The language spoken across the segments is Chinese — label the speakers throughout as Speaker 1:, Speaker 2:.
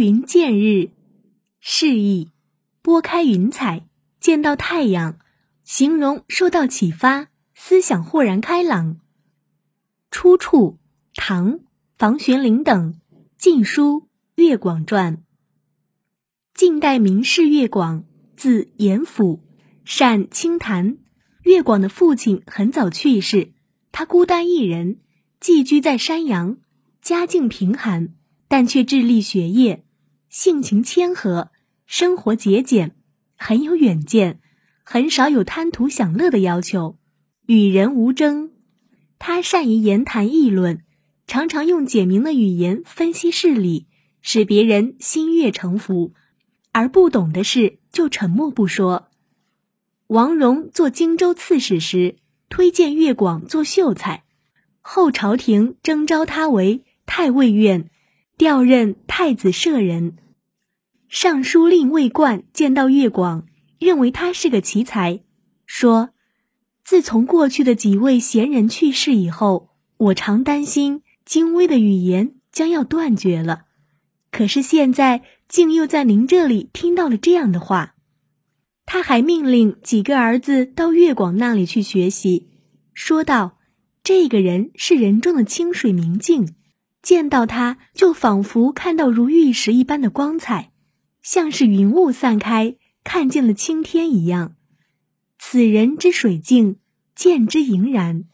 Speaker 1: 云见日，示意拨开云彩见到太阳，形容受到启发，思想豁然开朗。出处：唐房玄龄等《晋书·越广传》。晋代名士越广，字严甫，善清谈。越广的父亲很早去世，他孤单一人，寄居在山阳，家境贫寒，但却致力学业，性情谦和，生活节俭，很有远见，很少有贪图享乐的要求，与人无争。他善于言谈议论，常常用简明的语言分析事理，使别人心悦诚服；而不懂的事就沉默不说。王戎做荆州刺史时，推荐越广做秀才，后朝廷征召他为太尉院，调任太子舍人。尚书令魏冠见到越广，认为他是个奇才，说。自从过去的几位贤人去世以后，我常担心精微的语言将要断绝了。可是现在竟又在您这里听到了这样的话。他还命令几个儿子到越广那里去学习，说道：“这个人是人中的清水明镜，见到他就仿佛看到如玉石一般的光彩，像是云雾散开，看见了青天一样。”此人之水镜，见之盈然，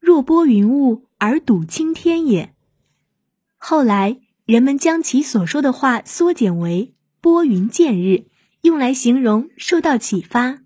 Speaker 1: 若拨云雾而睹青天也。后来人们将其所说的话缩减为“拨云见日”，用来形容受到启发。